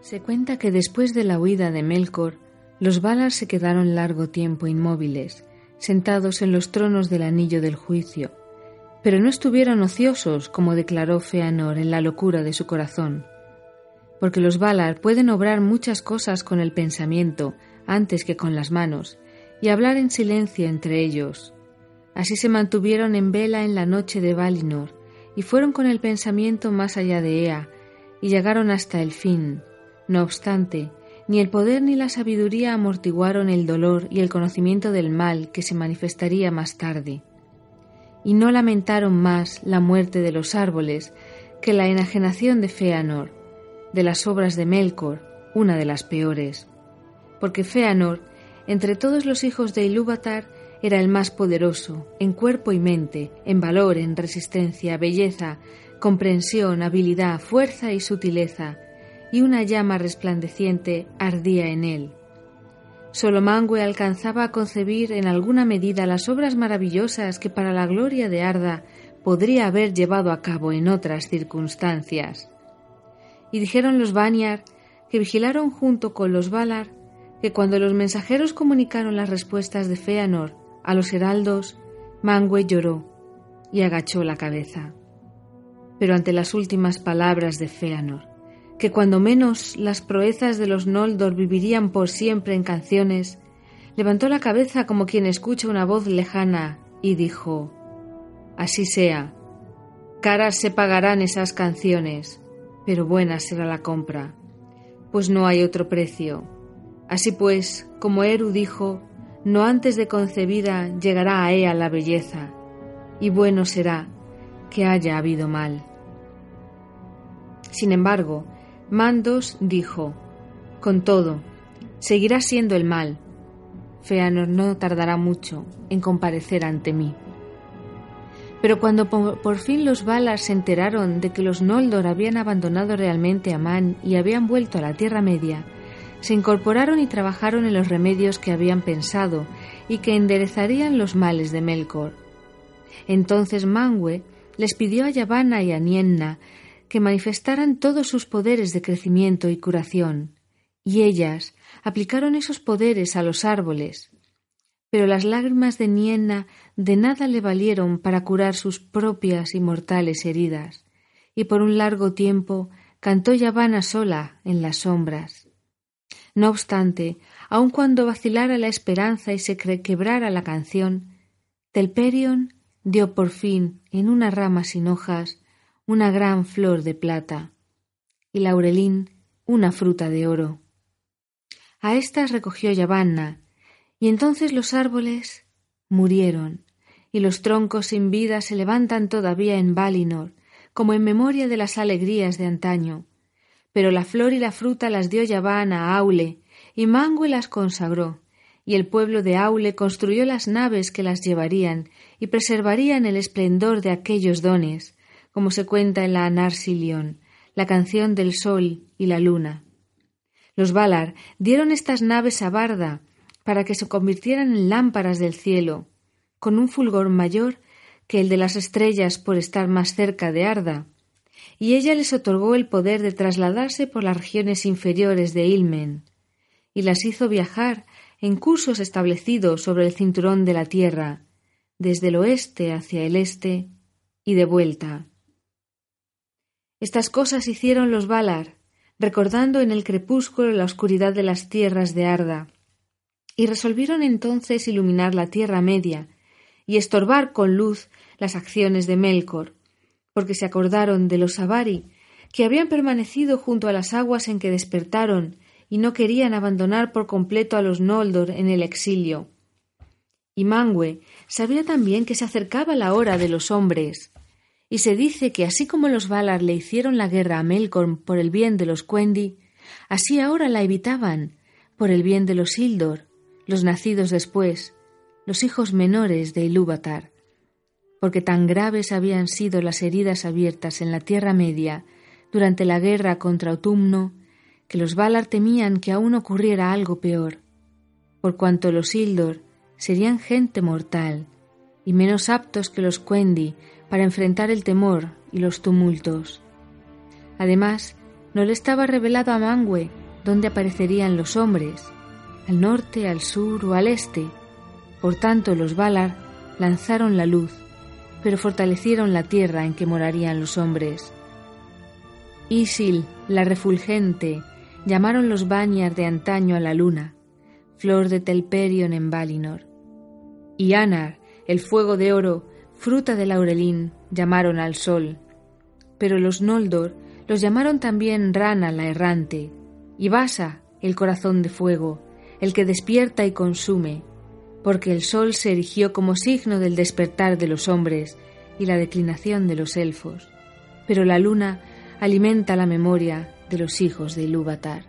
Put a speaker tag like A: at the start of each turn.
A: Se cuenta que después de la huida de Melkor, los Valar se quedaron largo tiempo inmóviles, sentados en los tronos del anillo del juicio, pero no estuvieron ociosos, como declaró Feanor en la locura de su corazón, porque los Valar pueden obrar muchas cosas con el pensamiento antes que con las manos, y hablar en silencio entre ellos. Así se mantuvieron en vela en la noche de Valinor, y fueron con el pensamiento más allá de Ea, y llegaron hasta el fin. No obstante, ni el poder ni la sabiduría amortiguaron el dolor y el conocimiento del mal que se manifestaría más tarde. Y no lamentaron más la muerte de los árboles que la enajenación de Feanor, de las obras de Melkor, una de las peores. Porque Feanor, entre todos los hijos de Ilúvatar, era el más poderoso, en cuerpo y mente, en valor, en resistencia, belleza, comprensión, habilidad, fuerza y sutileza, y una llama resplandeciente ardía en él. Solo Mangue alcanzaba a concebir en alguna medida las obras maravillosas que para la gloria de Arda podría haber llevado a cabo en otras circunstancias. Y dijeron los Banyar, que vigilaron junto con los Valar, que cuando los mensajeros comunicaron las respuestas de Feanor a los heraldos, Mangue lloró y agachó la cabeza. Pero ante las últimas palabras de Feanor, que cuando menos las proezas de los Noldor vivirían por siempre en canciones, levantó la cabeza como quien escucha una voz lejana y dijo, Así sea, caras se pagarán esas canciones, pero buena será la compra, pues no hay otro precio. Así pues, como Eru dijo, no antes de concebida llegará a ella la belleza, y bueno será que haya habido mal. Sin embargo, Mandos dijo, con todo, seguirá siendo el mal. Feanor no tardará mucho en comparecer ante mí. Pero cuando por, fin los Valar se enteraron de que los Noldor habían abandonado realmente a Man y habían vuelto a la Tierra Media, se incorporaron y trabajaron en los remedios que habían pensado y que enderezarían los males de Melkor. Entonces Mangue les pidió a Yavanna y a Nienna que manifestaran todos sus poderes de crecimiento y curación, y ellas aplicaron esos poderes a los árboles. Pero las lágrimas de Nienna de nada le valieron para curar sus propias y mortales heridas, y por un largo tiempo cantó Yavanna sola en las sombras. No obstante, aun cuando vacilara la esperanza y se quebrara la canción, Telperion dio por fin en una rama sin hojas una gran flor de plata y Laurelín una fruta de oro. A estas recogió Yavanna, y entonces los árboles murieron, y los troncos sin vida se levantan todavía en Valinor, como en memoria de las alegrías de antaño, pero la flor y la fruta las dio Yaván a Aule, y Mangue las consagró, y el pueblo de Aule construyó las naves que las llevarían y preservarían el esplendor de aquellos dones, como se cuenta en la Anarsilion, la canción del sol y la luna. Los Valar dieron estas naves a Barda para que se convirtieran en lámparas del cielo, con un fulgor mayor que el de las estrellas por estar más cerca de Arda, y ella les otorgó el poder de trasladarse por las regiones inferiores de Ilmen, y las hizo viajar en cursos establecidos sobre el cinturón de la tierra, desde el oeste hacia el este y de vuelta. Estas cosas hicieron los Valar, recordando en el crepúsculo la oscuridad de las tierras de Arda, y resolvieron entonces iluminar la Tierra Media y estorbar con luz las acciones de Melkor, porque se acordaron de los Avari, que habían permanecido junto a las aguas en que despertaron y no querían abandonar por completo a los Noldor en el exilio. Y Mangue sabía también que se acercaba la hora de los hombres, y se dice que así como los Valar le hicieron la guerra a Melkorn por el bien de los Quendi, así ahora la evitaban por el bien de los Ildor, los nacidos después, los hijos menores de Ilúvatar. Porque tan graves habían sido las heridas abiertas en la Tierra Media durante la guerra contra Autumno, que los Valar temían que aún ocurriera algo peor, por cuanto los Ildor serían gente mortal y menos aptos que los Quendi para enfrentar el temor y los tumultos. Además, no le estaba revelado a Mangue dónde aparecerían los hombres, al norte, al sur o al este. Por tanto, los Valar lanzaron la luz, pero fortalecieron la tierra en que morarían los hombres. Isil, la refulgente, llamaron los Banyar de antaño a la luna, flor de Telperion en Valinor. Y Anar, el fuego de oro, fruta de laurelín, llamaron al sol. Pero los Noldor los llamaron también Rana la errante, y Basa, el corazón de fuego, el que despierta y consume, porque el sol se erigió como signo del despertar de los hombres y la declinación de los elfos, pero la luna alimenta la memoria de los hijos de Ilúvatar.